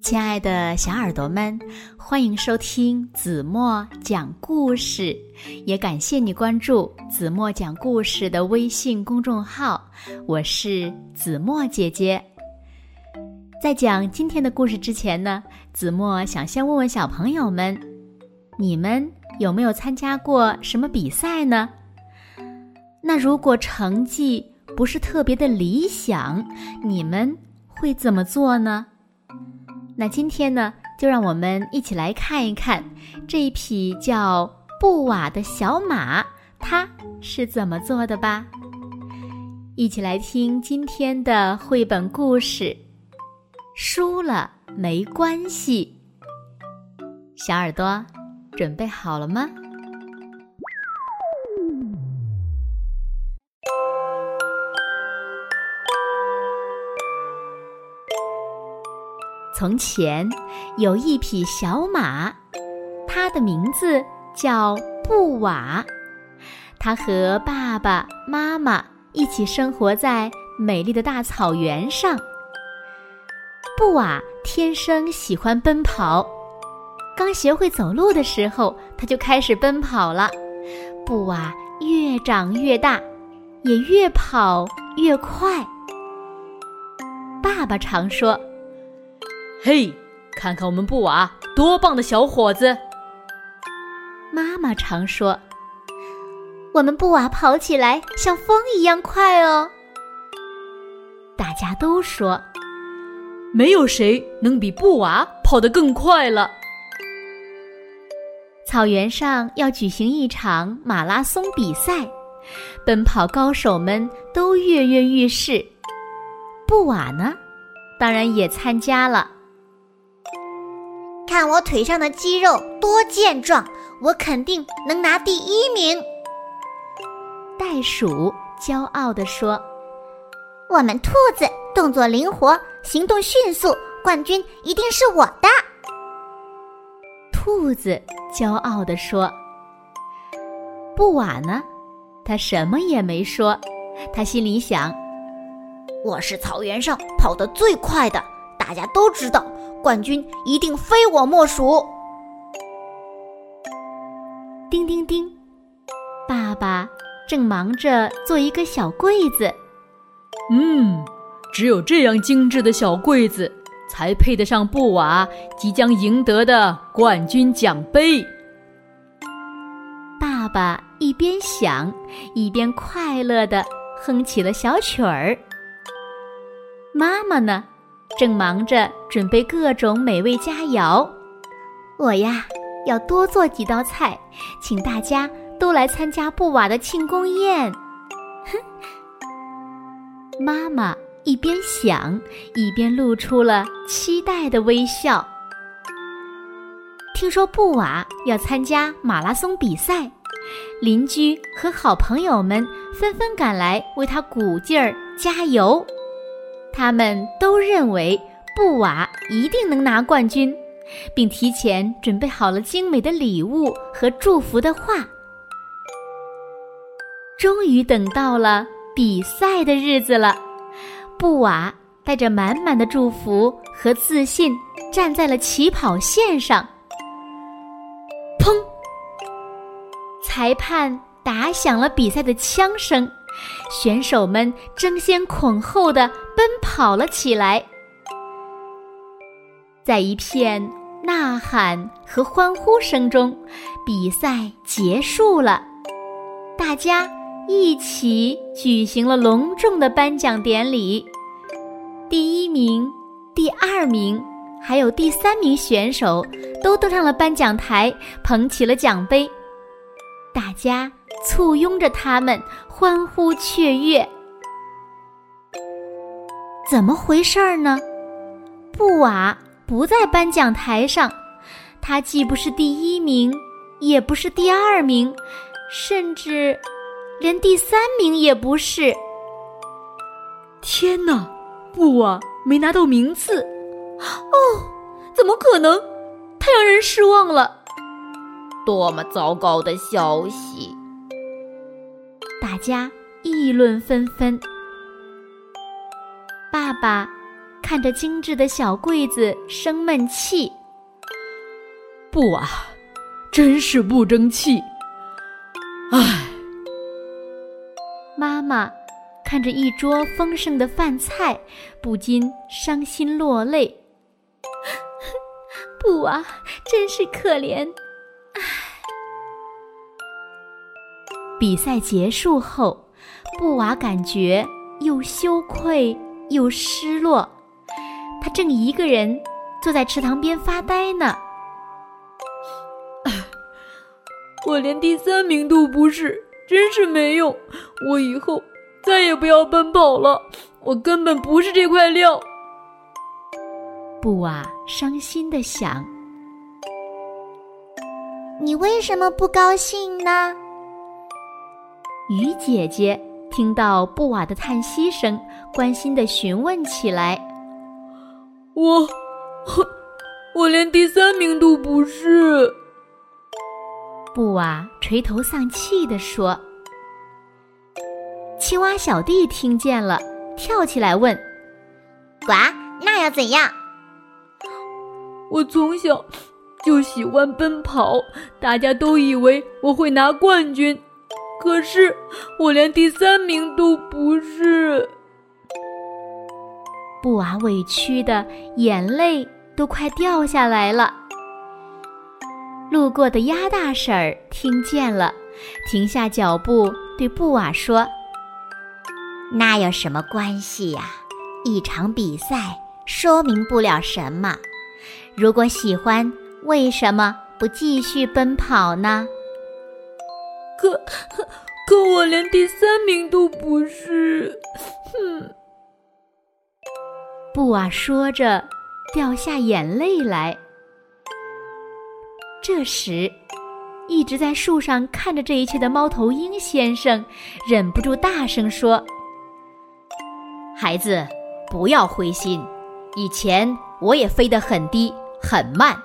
亲爱的小耳朵们，欢迎收听子墨讲故事，也感谢你关注子墨讲故事的微信公众号。我是子墨姐姐。在讲今天的故事之前呢，子墨想先问问小朋友们：你们有没有参加过什么比赛呢？那如果成绩不是特别的理想，你们会怎么做呢？那今天呢，就让我们一起来看一看这一匹叫布瓦的小马，它是怎么做的吧。一起来听今天的绘本故事。输了没关系，小耳朵准备好了吗？从前有一匹小马，它的名字叫布瓦。它和爸爸妈妈一起生活在美丽的大草原上。布瓦天生喜欢奔跑，刚学会走路的时候，它就开始奔跑了。布瓦越长越大，也越跑越快。爸爸常说：“嘿，看看我们布瓦多棒的小伙子！”妈妈常说：“我们布瓦跑起来像风一样快哦。”大家都说。没有谁能比布娃跑得更快了。草原上要举行一场马拉松比赛，奔跑高手们都跃跃欲试。布瓦呢，当然也参加了。看我腿上的肌肉多健壮，我肯定能拿第一名。袋鼠骄傲地说：“我们兔子动作灵活。”行动迅速，冠军一定是我的。兔子骄傲地说：“布瓦呢？他什么也没说。他心里想：我是草原上跑得最快的，大家都知道，冠军一定非我莫属。”叮叮叮，爸爸正忙着做一个小柜子。嗯。只有这样精致的小柜子，才配得上布瓦即将赢得的冠军奖杯。爸爸一边想，一边快乐地哼起了小曲儿。妈妈呢，正忙着准备各种美味佳肴。我呀，要多做几道菜，请大家都来参加布瓦的庆功宴。哼，妈妈。一边想，一边露出了期待的微笑。听说布瓦要参加马拉松比赛，邻居和好朋友们纷纷赶来为他鼓劲儿加油。他们都认为布瓦一定能拿冠军，并提前准备好了精美的礼物和祝福的话。终于等到了比赛的日子了。布瓦带着满满的祝福和自信站在了起跑线上。砰！裁判打响了比赛的枪声，选手们争先恐后的奔跑了起来。在一片呐喊和欢呼声中，比赛结束了。大家一起举行了隆重的颁奖典礼。第一名、第二名，还有第三名选手都登上了颁奖台，捧起了奖杯。大家簇拥着他们，欢呼雀跃。怎么回事儿呢？布瓦不在颁奖台上，他既不是第一名，也不是第二名，甚至连第三名也不是。天哪！布瓦没拿到名次，哦，怎么可能？太让人失望了！多么糟糕的消息！大家议论纷纷。爸爸看看着精致的小柜子生闷气。不啊，真是不争气！唉。妈妈看着一桌丰盛的饭菜，不禁伤心落泪。不啊真是可怜。比赛结束后，布娃感觉又羞愧又失落。他正一个人坐在池塘边发呆呢。我连第三名都不是，真是没用。我以后再也不要奔跑了，我根本不是这块料。布娃伤心的想：“你为什么不高兴呢？”鱼姐姐听到布瓦的叹息声，关心的询问起来：“我，我连第三名都不是。”布瓦垂头丧气地说：“青蛙小弟听见了，跳起来问：‘呱，那要怎样？’我从小就喜欢奔跑，大家都以为我会拿冠军，可是我连第三名都不是。”布娃委屈的眼泪都快掉下来了。路过的鸭大婶儿听见了，停下脚步对布娃说：“那有什么关系呀？一场比赛说明不了什么。如果喜欢，为什么不继续奔跑呢？”可可我连第三名都不是，哼！布瓦说着，掉下眼泪来。这时，一直在树上看着这一切的猫头鹰先生忍不住大声说：“孩子，不要灰心。以前我也飞得很低很慢，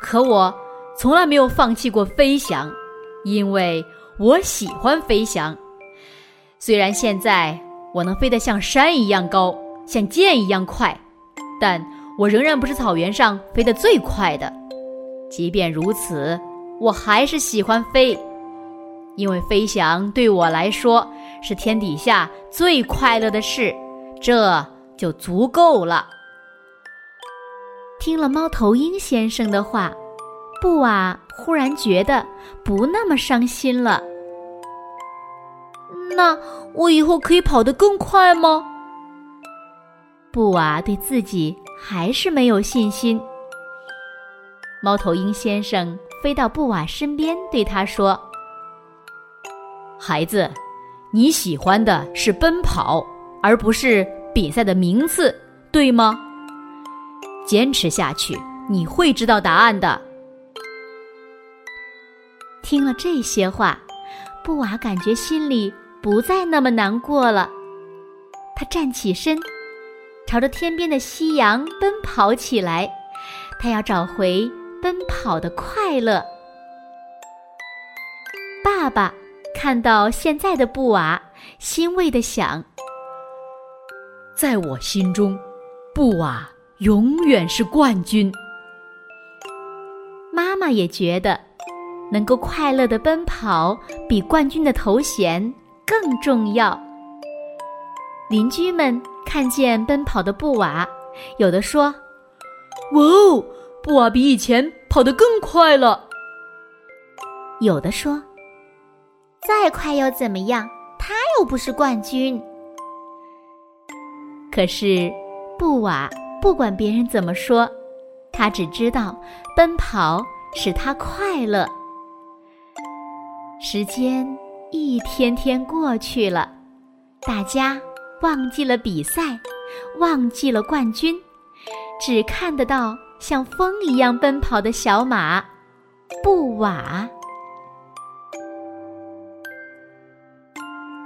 可我从来没有放弃过飞翔，因为我喜欢飞翔。虽然现在我能飞得像山一样高，像箭一样快，但我仍然不是草原上飞得最快的。”即便如此，我还是喜欢飞，因为飞翔对我来说是天底下最快乐的事，这就足够了。听了猫头鹰先生的话，布瓦忽然觉得不那么伤心了。那我以后可以跑得更快吗？布瓦对自己还是没有信心。猫头鹰先生飞到布瓦身边，对他说：“孩子，你喜欢的是奔跑，而不是比赛的名次，对吗？坚持下去，你会知道答案的。”听了这些话，布瓦感觉心里不再那么难过了。他站起身，朝着天边的夕阳奔跑起来。他要找回。奔跑的快乐。爸爸看到现在的布娃，欣慰的想：在我心中，布娃永远是冠军。妈妈也觉得，能够快乐的奔跑，比冠军的头衔更重要。邻居们看见奔跑的布娃，有的说：“哇哦！”布瓦比以前跑得更快了。有的说：“再快又怎么样？他又不是冠军。”可是，布瓦不管别人怎么说，他只知道奔跑使他快乐。时间一天天过去了，大家忘记了比赛，忘记了冠军，只看得到。像风一样奔跑的小马，布瓦。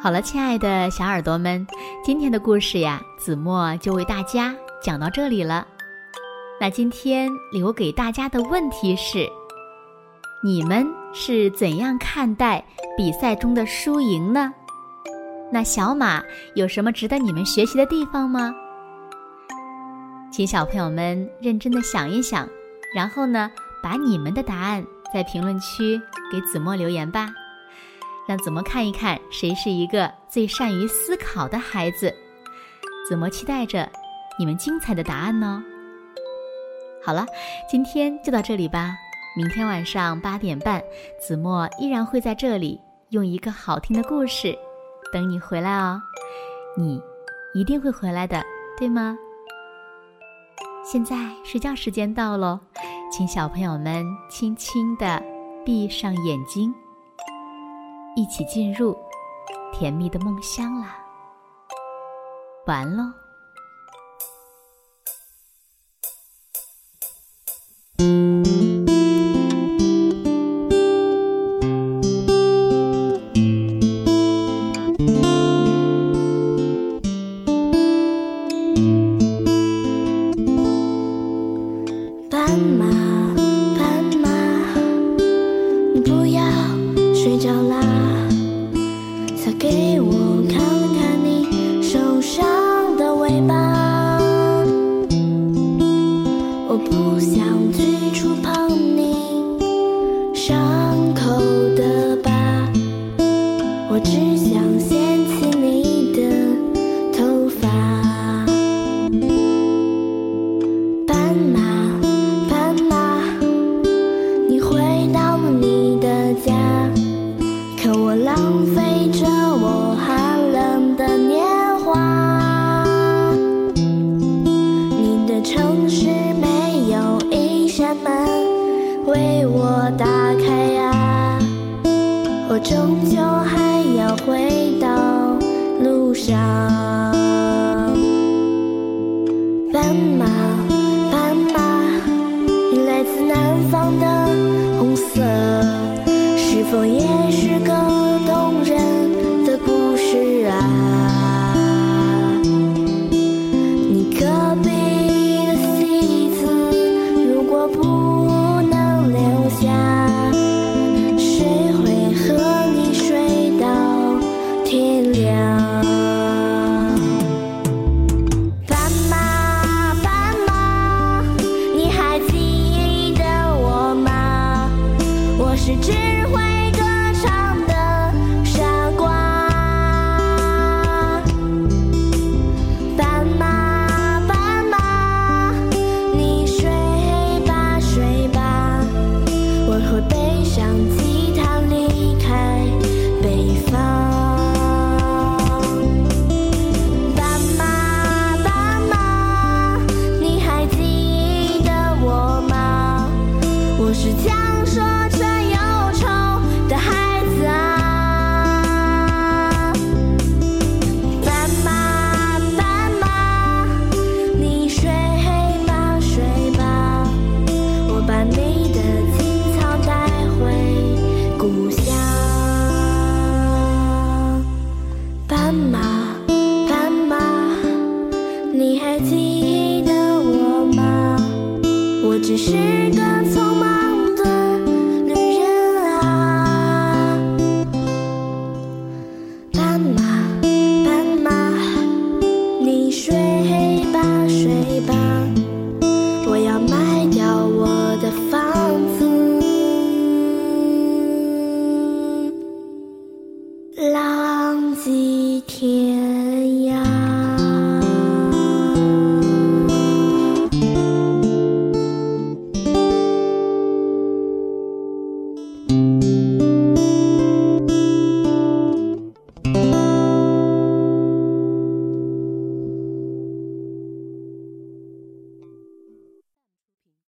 好了，亲爱的小耳朵们，今天的故事呀，子墨就为大家讲到这里了。那今天留给大家的问题是：你们是怎样看待比赛中的输赢呢？那小马有什么值得你们学习的地方吗？请小朋友们认真的想一想，然后呢，把你们的答案在评论区给子墨留言吧，让子墨看一看谁是一个最善于思考的孩子。子墨期待着你们精彩的答案呢。好了，今天就到这里吧。明天晚上八点半，子墨依然会在这里用一个好听的故事等你回来哦。你一定会回来的，对吗？现在睡觉时间到喽，请小朋友们轻轻地闭上眼睛，一起进入甜蜜的梦乡啦。完喽。他给我靠。自南方的红色，是否也是 here.